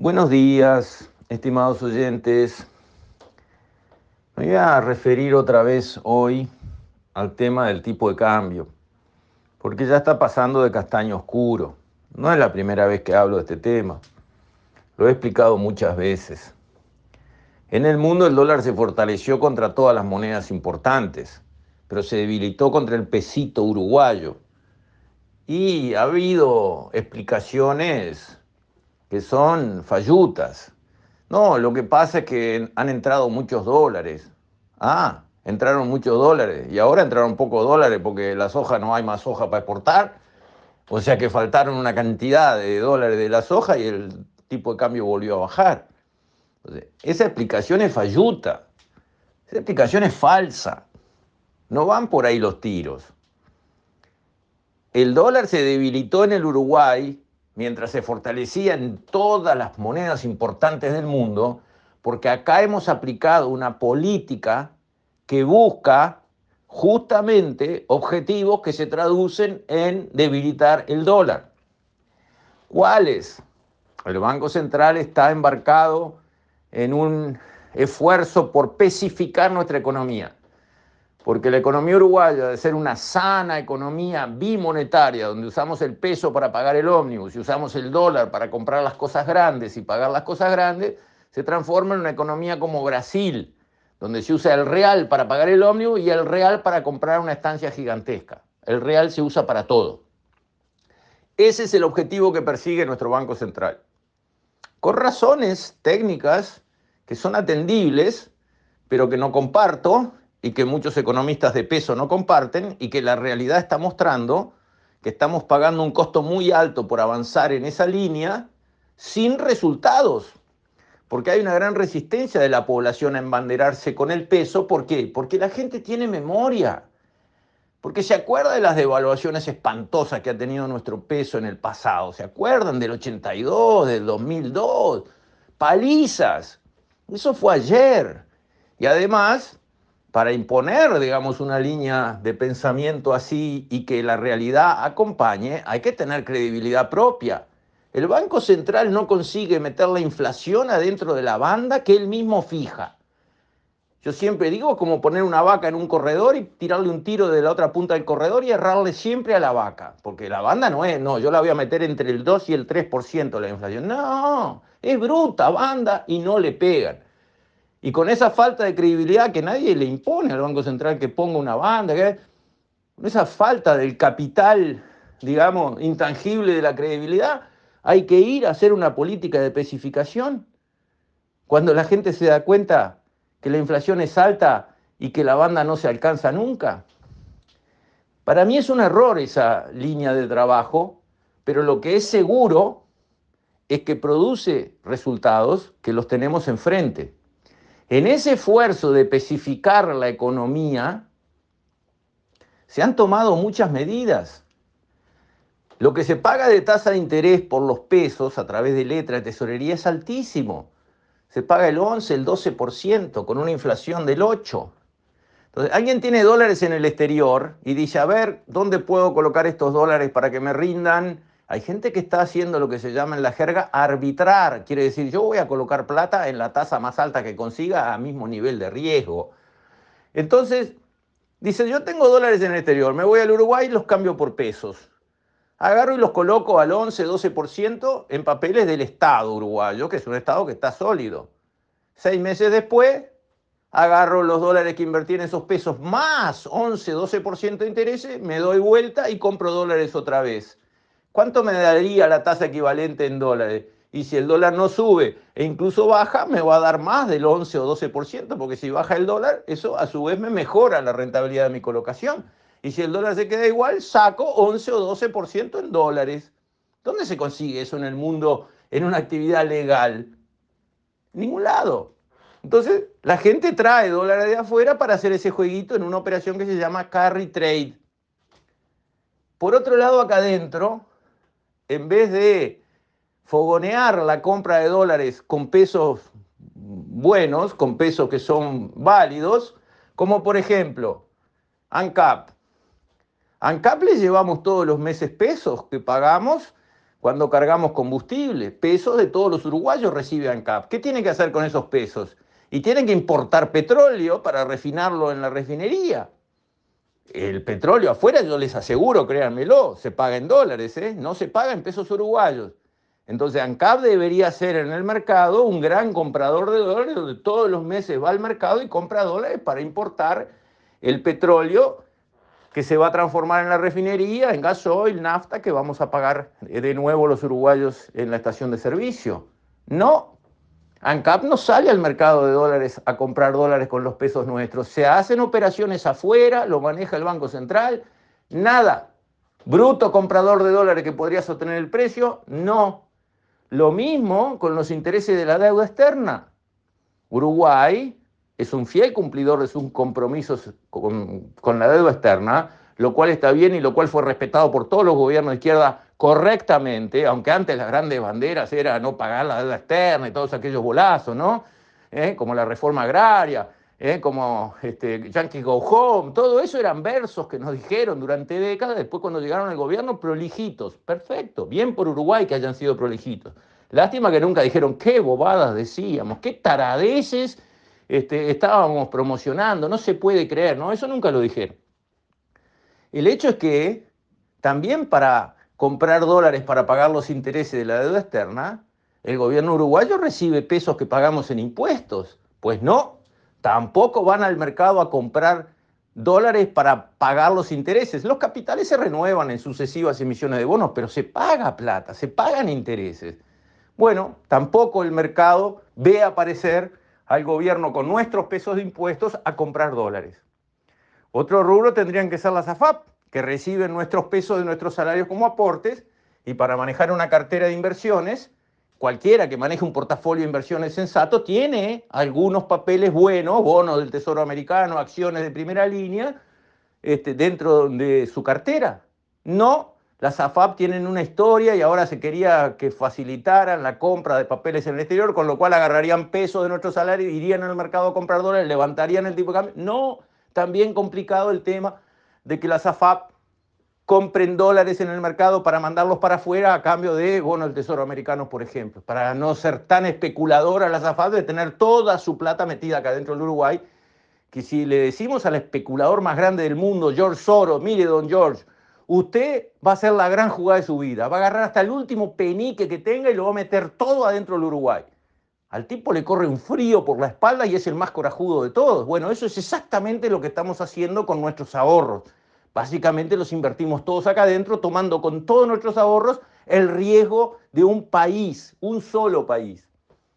Buenos días, estimados oyentes. Me voy a referir otra vez hoy al tema del tipo de cambio, porque ya está pasando de castaño oscuro. No es la primera vez que hablo de este tema, lo he explicado muchas veces. En el mundo el dólar se fortaleció contra todas las monedas importantes, pero se debilitó contra el pesito uruguayo. Y ha habido explicaciones que son fallutas. No, lo que pasa es que han entrado muchos dólares. Ah, entraron muchos dólares y ahora entraron pocos dólares porque la soja no hay más soja para exportar. O sea que faltaron una cantidad de dólares de la soja y el tipo de cambio volvió a bajar. esa explicación es falluta. Esa explicación es falsa. No van por ahí los tiros. El dólar se debilitó en el Uruguay mientras se fortalecía en todas las monedas importantes del mundo, porque acá hemos aplicado una política que busca justamente objetivos que se traducen en debilitar el dólar. ¿Cuáles? El Banco Central está embarcado en un esfuerzo por pacificar nuestra economía porque la economía uruguaya, de ser una sana economía bimonetaria, donde usamos el peso para pagar el ómnibus y usamos el dólar para comprar las cosas grandes y pagar las cosas grandes, se transforma en una economía como Brasil, donde se usa el real para pagar el ómnibus y el real para comprar una estancia gigantesca. El real se usa para todo. Ese es el objetivo que persigue nuestro Banco Central. Con razones técnicas que son atendibles, pero que no comparto y que muchos economistas de peso no comparten y que la realidad está mostrando que estamos pagando un costo muy alto por avanzar en esa línea sin resultados. Porque hay una gran resistencia de la población a embanderarse con el peso. ¿Por qué? Porque la gente tiene memoria. Porque se acuerda de las devaluaciones espantosas que ha tenido nuestro peso en el pasado. ¿Se acuerdan del 82, del 2002? Palizas. Eso fue ayer. Y además, para imponer, digamos, una línea de pensamiento así y que la realidad acompañe, hay que tener credibilidad propia. El Banco Central no consigue meter la inflación adentro de la banda que él mismo fija. Yo siempre digo como poner una vaca en un corredor y tirarle un tiro de la otra punta del corredor y errarle siempre a la vaca, porque la banda no es, no, yo la voy a meter entre el 2 y el 3% la inflación. No, es bruta banda y no le pegan. Y con esa falta de credibilidad que nadie le impone al Banco Central que ponga una banda, con esa falta del capital, digamos, intangible de la credibilidad, hay que ir a hacer una política de especificación. Cuando la gente se da cuenta que la inflación es alta y que la banda no se alcanza nunca. Para mí es un error esa línea de trabajo, pero lo que es seguro es que produce resultados que los tenemos enfrente. En ese esfuerzo de especificar la economía, se han tomado muchas medidas. Lo que se paga de tasa de interés por los pesos a través de letra de tesorería es altísimo. Se paga el 11, el 12%, con una inflación del 8%. Entonces, alguien tiene dólares en el exterior y dice, a ver, ¿dónde puedo colocar estos dólares para que me rindan hay gente que está haciendo lo que se llama en la jerga arbitrar. Quiere decir, yo voy a colocar plata en la tasa más alta que consiga a mismo nivel de riesgo. Entonces, dice, yo tengo dólares en el exterior, me voy al Uruguay y los cambio por pesos. Agarro y los coloco al 11, 12% en papeles del Estado uruguayo, que es un Estado que está sólido. Seis meses después, agarro los dólares que invertí en esos pesos más 11, 12% de intereses, me doy vuelta y compro dólares otra vez. ¿Cuánto me daría la tasa equivalente en dólares? Y si el dólar no sube e incluso baja, me va a dar más del 11 o 12%, porque si baja el dólar, eso a su vez me mejora la rentabilidad de mi colocación. Y si el dólar se queda igual, saco 11 o 12% en dólares. ¿Dónde se consigue eso en el mundo en una actividad legal? Ningún lado. Entonces, la gente trae dólares de afuera para hacer ese jueguito en una operación que se llama carry trade. Por otro lado, acá adentro, en vez de fogonear la compra de dólares con pesos buenos, con pesos que son válidos, como por ejemplo ANCAP. ANCAP le llevamos todos los meses pesos que pagamos cuando cargamos combustible. Pesos de todos los uruguayos recibe ANCAP. ¿Qué tiene que hacer con esos pesos? Y tienen que importar petróleo para refinarlo en la refinería. El petróleo afuera, yo les aseguro, créanmelo, se paga en dólares, ¿eh? no se paga en pesos uruguayos. Entonces ANCAP debería ser en el mercado un gran comprador de dólares, donde todos los meses va al mercado y compra dólares para importar el petróleo que se va a transformar en la refinería, en gasoil, nafta, que vamos a pagar de nuevo los uruguayos en la estación de servicio. No, ANCAP no sale al mercado de dólares a comprar dólares con los pesos nuestros. Se hacen operaciones afuera, lo maneja el Banco Central, nada. Bruto comprador de dólares que podría sostener el precio, no. Lo mismo con los intereses de la deuda externa. Uruguay es un fiel cumplidor de sus compromisos con, la deuda externa, lo cual está bien y lo cual fue respetado por todos los gobiernos de izquierda correctamente, aunque antes las grandes banderas era no pagar la deuda externa y todos aquellos bolazos, ¿no? ¿Eh? Como la reforma agraria, ¿eh? como este, Yankee Go Home, todo eso eran versos que nos dijeron durante décadas, después cuando llegaron al gobierno, prolijitos, perfecto, bien por Uruguay que hayan sido prolijitos. Lástima que nunca dijeron qué bobadas decíamos, qué taradeces este, estábamos promocionando, no se puede creer, ¿no? Eso nunca lo dijeron. El hecho es que también para comprar dólares para pagar los intereses de la deuda externa, el gobierno uruguayo recibe pesos que pagamos en impuestos. Pues no, tampoco van al mercado a comprar dólares para pagar los intereses. Los capitales se renuevan en sucesivas emisiones de bonos, pero se paga plata, se pagan intereses. Bueno, tampoco el mercado ve aparecer al gobierno con nuestros pesos de impuestos a comprar dólares. Otro rubro tendrían que ser las AFAP, que reciben nuestros pesos de nuestros salarios como aportes y para manejar una cartera de inversiones, cualquiera que maneje un portafolio de inversiones sensato tiene algunos papeles buenos, bonos del Tesoro Americano, acciones de primera línea, este, dentro de su cartera. No las AFAP tienen una historia y ahora se quería que facilitaran la compra de papeles en el exterior, con lo cual agarrarían peso de nuestro salario, irían al mercado a comprar dólares, levantarían el tipo de cambio. No, también complicado el tema de que las AFAP compren dólares en el mercado para mandarlos para afuera a cambio de bonos del Tesoro americano, por ejemplo, para no ser tan especuladora las AFAP de tener toda su plata metida acá dentro del Uruguay, que si le decimos al especulador más grande del mundo, George Soros, mire, don George, usted va a hacer la gran jugada de su vida. Va a agarrar hasta el último penique que tenga y lo va a meter todo adentro del Uruguay. Al tipo le corre un frío por la espalda y es el más corajudo de todos. Bueno, eso es exactamente lo que estamos haciendo con nuestros ahorros. Básicamente los invertimos todos acá adentro, tomando con todos nuestros ahorros el riesgo de un país, un solo país.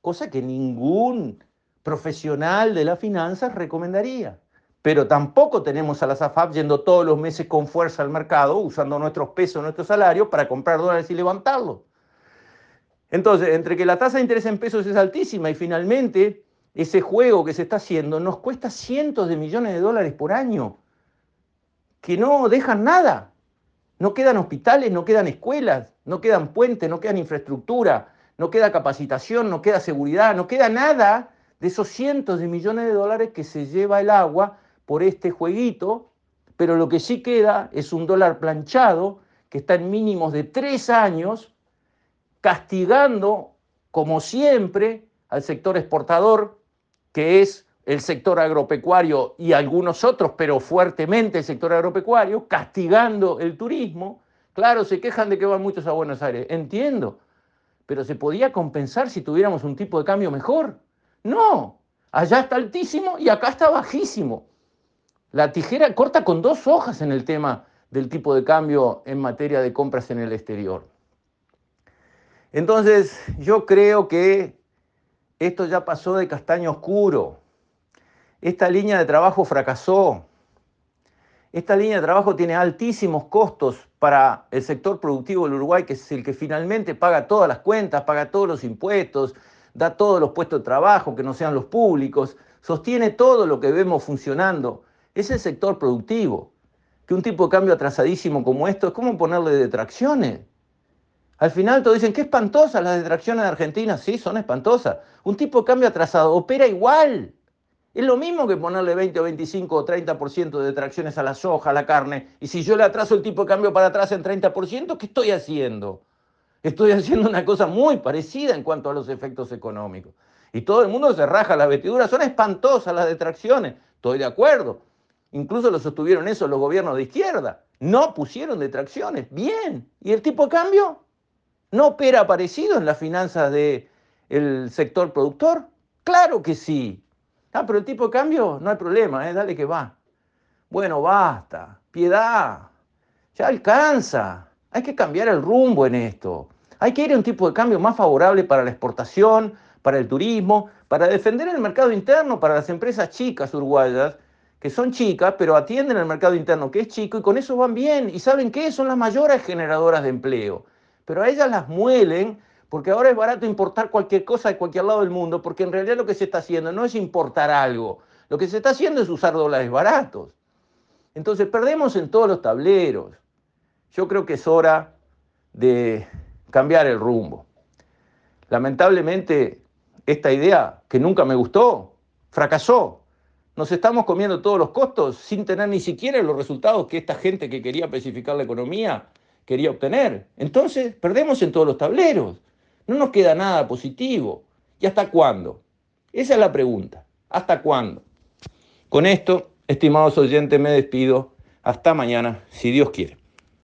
Cosa que ningún profesional de las finanzas recomendaría pero tampoco tenemos a las AFAP yendo todos los meses con fuerza al mercado, usando nuestros pesos, nuestros salarios para comprar dólares y levantarlos. Entonces, entre que la tasa de interés en pesos es altísima y finalmente ese juego que se está haciendo nos cuesta cientos de millones de dólares por año, que no dejan nada. No quedan hospitales, no quedan escuelas, no quedan puentes, no quedan infraestructura, no queda capacitación, no queda seguridad, no queda nada de esos cientos de millones de dólares que se lleva el agua por este jueguito, pero lo que sí queda es un dólar planchado que está en mínimos de tres años, castigando, como siempre, al sector exportador, que es el sector agropecuario y algunos otros, pero fuertemente el sector agropecuario, castigando el turismo. Claro, se quejan de que van muchos a Buenos Aires, entiendo, pero se podía compensar si tuviéramos un tipo de cambio mejor. No, allá está altísimo y acá está bajísimo. La tijera corta con dos hojas en el tema del tipo de cambio en materia de compras en el exterior. Entonces, yo creo que esto ya pasó de castaño oscuro. Esta línea de trabajo fracasó. Esta línea de trabajo tiene altísimos costos para el sector productivo del Uruguay, que es el que finalmente paga todas las cuentas, paga todos los impuestos, da todos los puestos de trabajo, que no sean los públicos, sostiene todo lo que vemos funcionando es el sector productivo. Que un tipo de cambio atrasadísimo como esto es como ponerle detracciones. Al final todos dicen, qué espantosas las detracciones de Argentina. Sí, son espantosas. Un tipo de cambio atrasado opera igual. Es lo mismo que ponerle 20 o 25 o 30% de detracciones a la soja, a la carne. Y si yo le atraso el tipo de cambio para atrás en 30%, ¿qué estoy haciendo? Estoy haciendo una cosa muy parecida en cuanto a los efectos económicos. Y todo el mundo se raja las vestiduras. Son espantosas las detracciones. Estoy de acuerdo. Incluso lo sostuvieron eso los gobiernos de izquierda. No pusieron detracciones. Bien. ¿Y el tipo de cambio? ¿No opera parecido en las finanzas del sector productor? Claro que sí. Ah, pero el tipo de cambio no hay problema, ¿eh? dale que va. Bueno, basta. Piedad. Ya alcanza. Hay que cambiar el rumbo en esto. Hay que ir a un tipo de cambio más favorable para la exportación, para el turismo, para defender el mercado interno, para las empresas chicas uruguayas, que son chicas, pero atienden el mercado interno, que es chico, y con eso van bien. ¿Y saben qué? Son las mayores generadoras de empleo. Pero a ellas las muelen porque ahora es barato importar cualquier cosa de cualquier lado del mundo, porque en realidad lo que se está haciendo no es importar algo, lo que se está haciendo es usar dólares baratos. Entonces perdemos en todos los tableros. Yo creo que es hora de cambiar el rumbo. Lamentablemente, esta idea, que nunca me gustó, fracasó. Nos estamos comiendo todos los costos sin tener ni siquiera los resultados que esta gente que quería especificar la economía quería obtener. Entonces, perdemos en todos los tableros. No nos queda nada positivo. ¿Y hasta cuándo? Esa es la pregunta. ¿Hasta cuándo? Con esto, estimados oyentes, me despido. Hasta mañana, si Dios quiere.